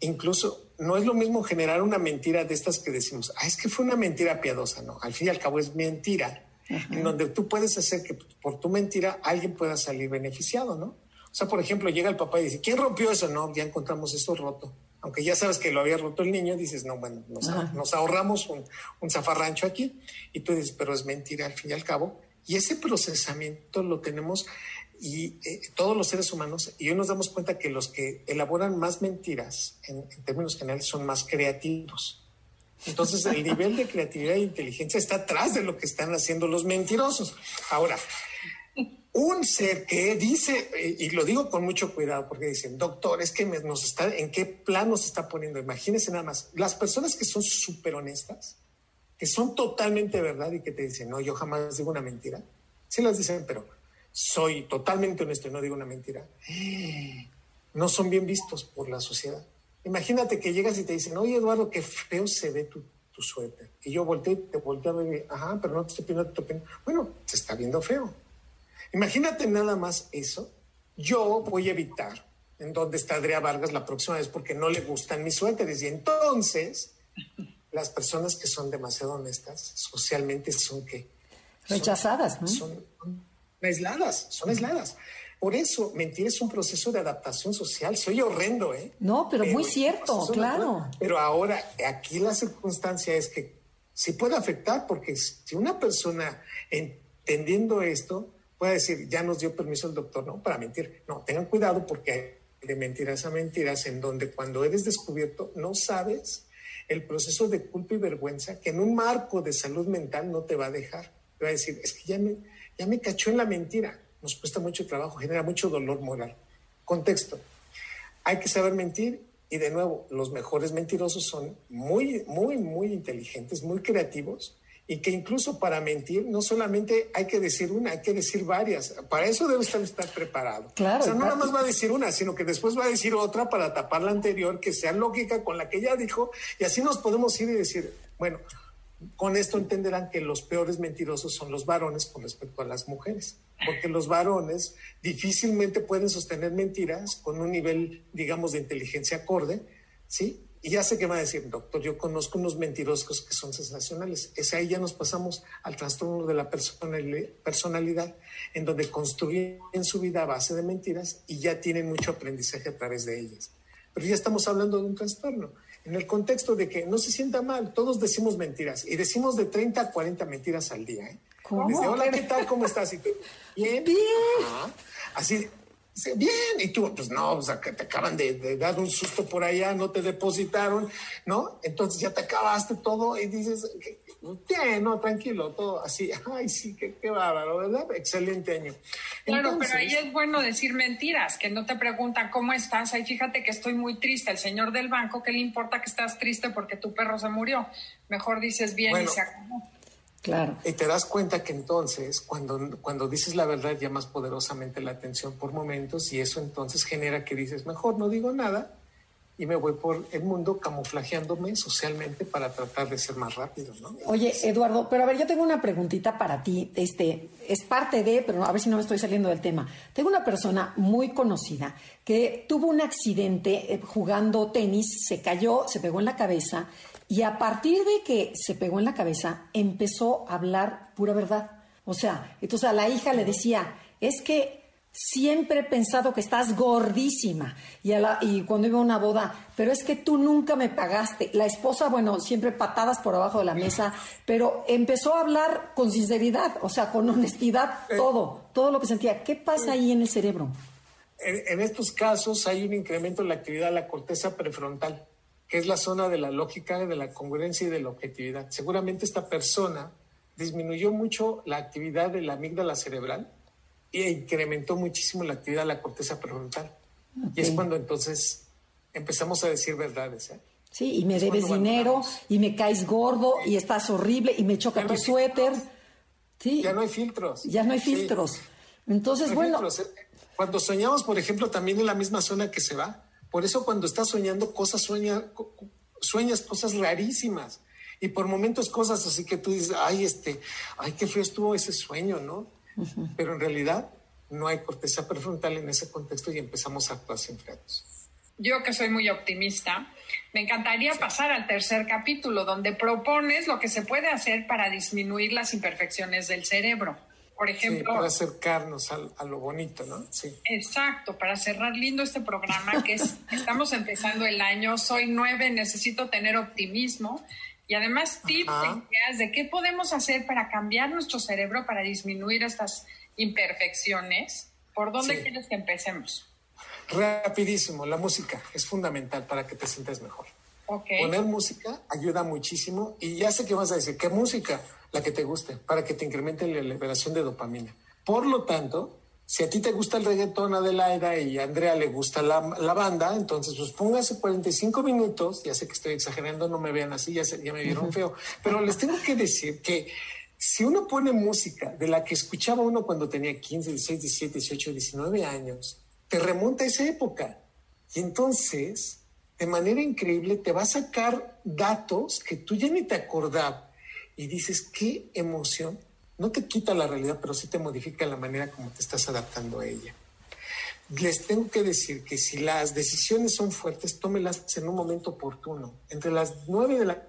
Incluso no es lo mismo generar una mentira de estas que decimos, ah, es que fue una mentira piadosa, no, al fin y al cabo es mentira, en donde tú puedes hacer que por tu mentira alguien pueda salir beneficiado, ¿no? O sea, por ejemplo, llega el papá y dice, ¿quién rompió eso? No, ya encontramos esto roto aunque ya sabes que lo había roto el niño, dices, no, bueno, nos, ahorramos un, zafarrancho aquí. Y tú dices, pero es mentira al fin y al cabo. Y ese procesamiento lo tenemos y eh, todos los seres humanos, y hoy nos damos cuenta que los que elaboran más mentiras, en, en términos generales, son más creativos. Entonces, el nivel de creatividad e inteligencia está atrás de lo que están haciendo los mentirosos. Ahora, un ser que dice, eh, y lo digo con mucho cuidado porque dicen, doctor, es que nos está, ¿en qué plan nos está poniendo? Imagínense nada más, las personas que son súper honestas, que son totalmente verdad y que te dicen, no, yo jamás digo una mentira, sí las dicen, pero soy totalmente honesto y no digo una mentira, no son bien vistos por la sociedad. Imagínate que llegas y te dicen, oye Eduardo, qué feo se ve tu, tu suéter. Y yo volteé, te volteé a ver, ajá, pero no te estoy pidiendo tu opinión. Bueno, se está viendo feo Imagínate nada más eso. Yo voy a evitar en dónde está Adriana Vargas la próxima vez porque no le gustan mis suéteres. Y entonces, las personas que son demasiado honestas socialmente son que... Rechazadas, ¿no? Son, aisladas, son aisladas. Por eso, mentir es un proceso de adaptación social. Soy horrendo, ¿eh? No, pero, muy cierto, claro. Pero ahora, aquí la circunstancia es que sí puede afectar, porque si una persona entendiendo esto puede decir, ya nos dio permiso el doctor, ¿no? Para mentir. No, tengan cuidado porque hay de mentiras a mentiras en donde cuando eres descubierto no sabes el proceso de culpa y vergüenza que en un marco de salud mental no te va a dejar. Te va a decir, es que ya me, ya me cachó en la mentira. Nos cuesta mucho trabajo, genera mucho dolor moral. Contexto. Hay que saber mentir y de nuevo, los mejores mentirosos son muy, muy, muy inteligentes, muy creativos y que incluso para mentir no solamente hay que decir una, hay que decir varias. Para eso debe estar, estar preparado. Claro, o sea, no nada más va a decir una, sino que después va a decir otra para tapar la anterior, que sea lógica con la que ya dijo, y así nos podemos ir y decir, bueno, con esto entenderán que los peores mentirosos son los varones con respecto a las mujeres, porque los varones difícilmente pueden sostener mentiras con un nivel, digamos, de inteligencia acorde, ¿sí? Y ya sé que va a decir, doctor, yo conozco unos mentirosos que son sensacionales. Es ahí ya nos pasamos al trastorno de la personalidad, en donde construyen su vida a base de mentiras y ya tienen mucho aprendizaje a través de ellas. Pero ya estamos hablando de un trastorno, en el contexto de que no se sienta mal, todos decimos mentiras y decimos de 30 a 40 mentiras al día. ¿eh? ¿Cómo? Desde, hola, ¿qué tal? ¿Cómo estás? Y tú, bien. Bien. Ajá. Así, Bien, y tú, pues no, o sea, que te acaban de, de, dar un susto por allá, no te depositaron, ¿no? Entonces ya te acabaste todo y dices, bien, no, tranquilo, todo así, ay, sí, qué, qué bárbaro, ¿verdad? Excelente año. Claro, Entonces, pero ahí es bueno decir mentiras, que no te preguntan cómo estás, ay, fíjate que estoy muy triste, el señor del banco, ¿qué le importa que estás triste porque tu perro se murió? Mejor dices bien bueno, y se acabó. Claro. Y te das cuenta que entonces, cuando, cuando dices la verdad, llamas poderosamente la atención por momentos y eso entonces genera que dices, mejor no digo nada y me voy por el mundo camuflajeándome socialmente para tratar de ser más rápido, ¿no? Oye, Eduardo, pero a ver, yo tengo una preguntita para ti. Este, es parte de, pero a ver si no me estoy saliendo del tema. Tengo una persona muy conocida que tuvo un accidente jugando tenis, se cayó, se pegó en la cabeza y a partir de que se pegó en la cabeza, empezó a hablar pura verdad. O sea, entonces a la hija le decía, es que siempre he pensado que estás gordísima. Y, a la, y cuando iba a una boda, pero es que tú nunca me pagaste. La esposa, bueno, siempre patadas por abajo de la mesa, pero empezó a hablar con sinceridad, o sea, con honestidad, todo, todo lo que sentía. ¿Qué pasa ahí en el cerebro? En, en estos casos hay un incremento en la actividad de la corteza prefrontal que es la zona de la lógica, de la congruencia y de la objetividad. Seguramente esta persona disminuyó mucho la actividad de la amígdala cerebral e incrementó muchísimo la actividad de la corteza prefrontal. Okay. Y es cuando entonces empezamos a decir verdades. ¿eh? Sí, y me es debes dinero, y me caes gordo, sí. y estás horrible, y me choca tu no suéter. Sí. Ya no hay filtros. Ya no hay filtros. Sí. Entonces, no bueno. Filtros. ¿eh? Cuando soñamos, por ejemplo, también en la misma zona que se va, por eso cuando estás soñando cosas, sueña, sueñas cosas rarísimas. Y por momentos cosas así que tú dices, ay, este, ay, qué feo estuvo ese sueño, ¿no? Uh -huh. Pero en realidad no hay corteza prefrontal en ese contexto y empezamos a actuar sin frenos. Yo que soy muy optimista, me encantaría sí. pasar al tercer capítulo, donde propones lo que se puede hacer para disminuir las imperfecciones del cerebro. Por ejemplo, sí, para acercarnos a, a, lo bonito, ¿no? Sí. Exacto, para cerrar lindo este programa que es, estamos empezando el año, soy nueve, necesito tener optimismo y además tips, ideas de qué podemos hacer para cambiar nuestro cerebro para disminuir estas imperfecciones. ¿Por dónde sí. quieres que empecemos? Rapidísimo, la música es fundamental para que te sientas mejor. Okay. Poner música ayuda muchísimo y ya sé que vas a decir, ¿qué música? La que te guste, para que te incremente la liberación de dopamina. Por lo tanto, si a ti te gusta el reggaetón, Adelaida, y a Andrea le gusta la, la, banda, entonces pues póngase 45 minutos, ya sé que estoy exagerando, no me vean así, ya, ya me vieron feo, pero les tengo que decir que si uno pone música de la que escuchaba uno cuando tenía 15, 16, 17, 18, 19 años, te remonta a esa época. Y entonces, de manera increíble, te va a sacar datos que tú ya ni te acordabas y dices, qué emoción. No te quita la realidad, pero sí te modifica la manera como te estás adaptando a ella. Les tengo que decir que si las decisiones son fuertes, tómelas en un momento oportuno. Entre las 9 de la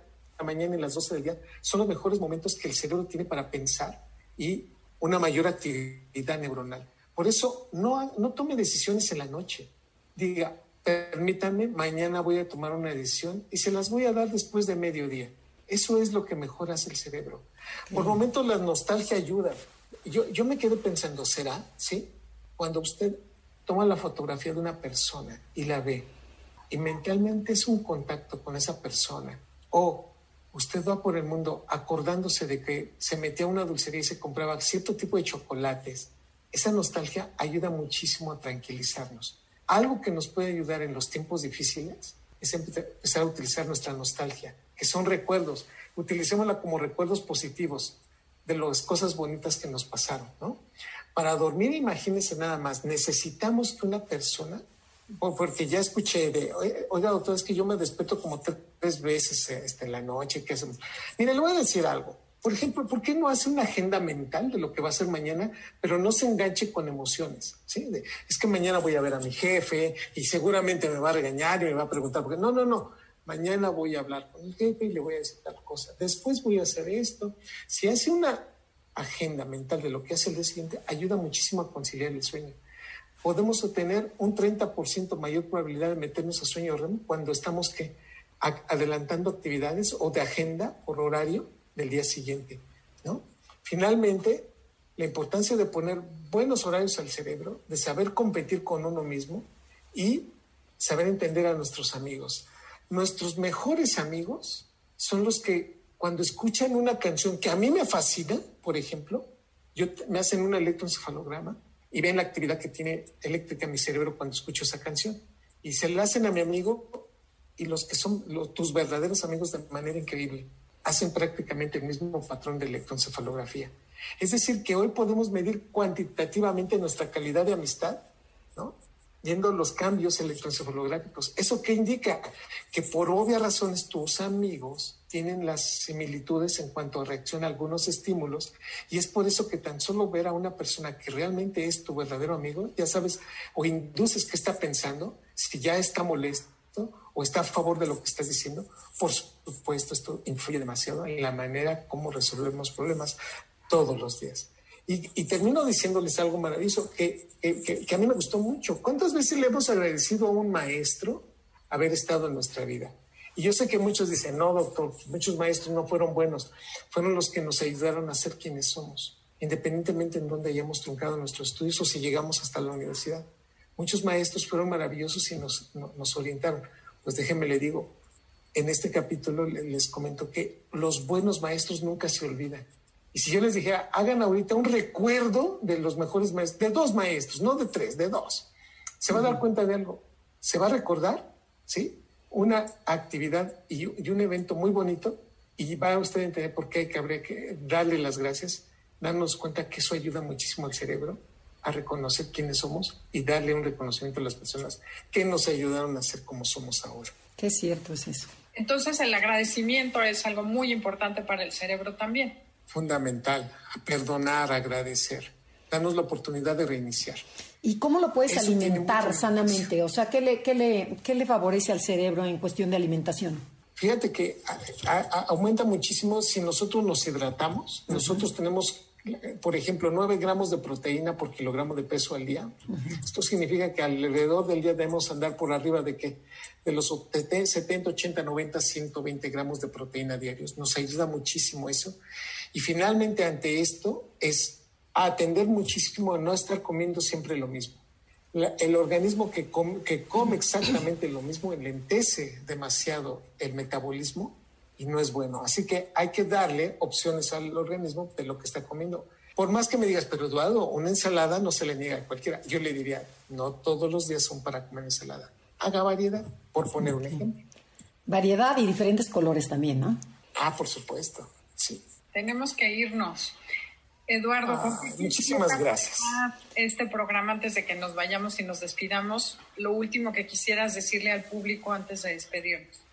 mañana y las 12 del día son los mejores momentos que el cerebro tiene para pensar y una mayor actividad neuronal. Por eso, no, no tome decisiones en la noche. Diga, permítanme, mañana voy a tomar una decisión y se las voy a dar después de mediodía Eso es lo que mejora el cerebro. Por momentos la nostalgia ayuda. Yo, yo me quedo pensando, ¿será? ¿Sí? Cuando usted toma la fotografía de una persona y la ve, y mentalmente es un contacto con esa persona, o usted va por el mundo acordándose de que se metía a una dulcería y se compraba cierto tipo de chocolates, esa nostalgia ayuda muchísimo a tranquilizarnos. Algo que nos puede ayudar en los tiempos difíciles es empezar a utilizar nuestra nostalgia, que son recuerdos. Utilicémosla como recuerdos positivos de las cosas bonitas que nos pasaron, ¿no? Para dormir, imagínense nada más, necesitamos que una persona, porque ya escuché de, oiga doctor, es que yo me desperto como tres veces este, en la noche, ¿qué hacemos? Mire, le voy a decir algo. Por ejemplo, ¿por qué no hace una agenda mental de lo que va a ser mañana, pero no se enganche con emociones? ¿sí? es que mañana voy a ver a mi jefe y seguramente me va a regañar y me va a preguntar, porque no, no, no, mañana voy a hablar con el jefe y le voy a decir tal cosa, después voy a hacer esto. Si hace una agenda mental de lo que hace el día siguiente, ayuda muchísimo a conciliar el sueño. Podemos obtener un 30% mayor probabilidad de meternos a sueño REM cuando estamos que adelantando actividades o de agenda por horario del día siguiente, ¿no? Finalmente, la importancia de poner buenos horarios al cerebro, de saber competir con uno mismo y saber entender a nuestros amigos. Nuestros mejores amigos son los que cuando escuchan una canción que a mí me fascina, por ejemplo, yo, me hacen un electroencefalograma y ven la actividad que tiene eléctrica mi cerebro cuando escucho esa canción. Y se la hacen a mi amigo y los que son tus verdaderos amigos de manera increíble hacen prácticamente el mismo patrón de electroencefalografía. Es decir, que hoy podemos medir cuantitativamente nuestra calidad de amistad, ¿no? Viendo los cambios electroencefalográficos. ¿Eso qué indica? Que por obvias razones tus amigos tienen las similitudes en cuanto a reacción a algunos estímulos y es por eso que tan solo ver a una persona que realmente es tu verdadero amigo, ya sabes, o induces qué está pensando, si ya está molesto o está a favor de lo que estás diciendo, por supuesto esto influye demasiado en la manera como resolvemos problemas todos los días. Y, termino diciéndoles algo maravilloso que, que, que, a mí me gustó mucho. ¿Cuántas veces le hemos agradecido a un maestro haber estado en nuestra vida? Y yo sé que muchos dicen, no, doctor, muchos maestros no fueron buenos, fueron los que nos ayudaron a ser quienes somos, independientemente en dónde hayamos truncado nuestros estudios o si llegamos hasta la universidad. Muchos maestros fueron maravillosos y nos, nos orientaron. Pues déjenme le digo, en este capítulo les comento que los buenos maestros nunca se olvidan. Y si yo les dijera, hagan ahorita un recuerdo de los mejores maestros, de dos maestros, no de tres, de dos, se va a dar cuenta de algo. Se va a recordar, ¿sí? Una actividad y, un evento muy bonito y va a usted a entender por qué que habría que darle las gracias, darnos cuenta que eso ayuda muchísimo al cerebro a reconocer quiénes somos y darle un reconocimiento a las personas que nos ayudaron a ser como somos ahora. Qué cierto es eso. Entonces el agradecimiento es algo muy importante para el cerebro también. Fundamental, perdonar, agradecer, darnos la oportunidad de reiniciar. ¿Y cómo lo puedes alimentar sanamente? O sea, ¿qué le, qué, le, ¿qué le favorece al cerebro en cuestión de alimentación? Fíjate que aumenta muchísimo si nosotros nos hidratamos. Nosotros tenemos por ejemplo, 9 gramos de proteína por kilogramo de peso al día. Esto significa que alrededor del día debemos andar por arriba de que de los 70, 80, 90, 120 gramos de proteína diarios. Nos ayuda muchísimo eso. Y finalmente ante esto es atender muchísimo a no estar comiendo siempre lo mismo. el organismo que que come exactamente lo mismo enlentece demasiado el metabolismo y no es bueno. Así que hay que darle opciones al organismo de lo que está comiendo. Por más que me digas, pero Eduardo, una ensalada no se le niega a cualquiera. Yo le diría, no todos los días son para comer ensalada. Haga variedad, por poner un ejemplo. Variedad y diferentes colores también, ¿no? Ah, por supuesto, sí. Tenemos que irnos. Eduardo, ah, muchísimas gracias. Este programa antes de que nos vayamos y nos despidamos, lo último que quisieras decirle al público antes de despedirnos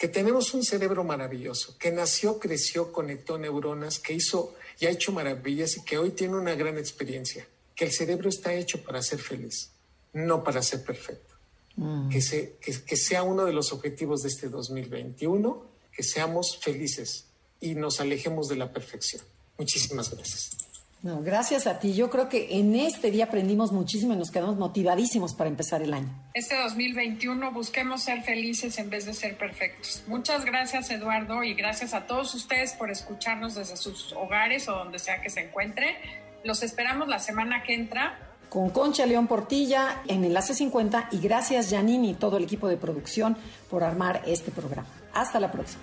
que tenemos un cerebro maravilloso, que nació, creció, conectó neuronas, que hizo y ha hecho maravillas y que hoy tiene una gran experiencia, que el cerebro está hecho para ser feliz, no para ser perfecto. Mm. Que, que sea uno de los objetivos de este 2021, que seamos felices y nos alejemos de la perfección. Muchísimas gracias. No, gracias a ti. Yo creo que en este día aprendimos muchísimo y nos quedamos motivadísimos para empezar el año. Este 2021 busquemos ser felices en vez de ser perfectos. Muchas gracias Eduardo y gracias a todos ustedes por escucharnos desde sus hogares o donde sea que se encuentre. Los esperamos la semana que entra. Con Concha León Portilla en Enlace 50 y gracias Janine y todo el equipo de producción por armar este programa. Hasta la próxima.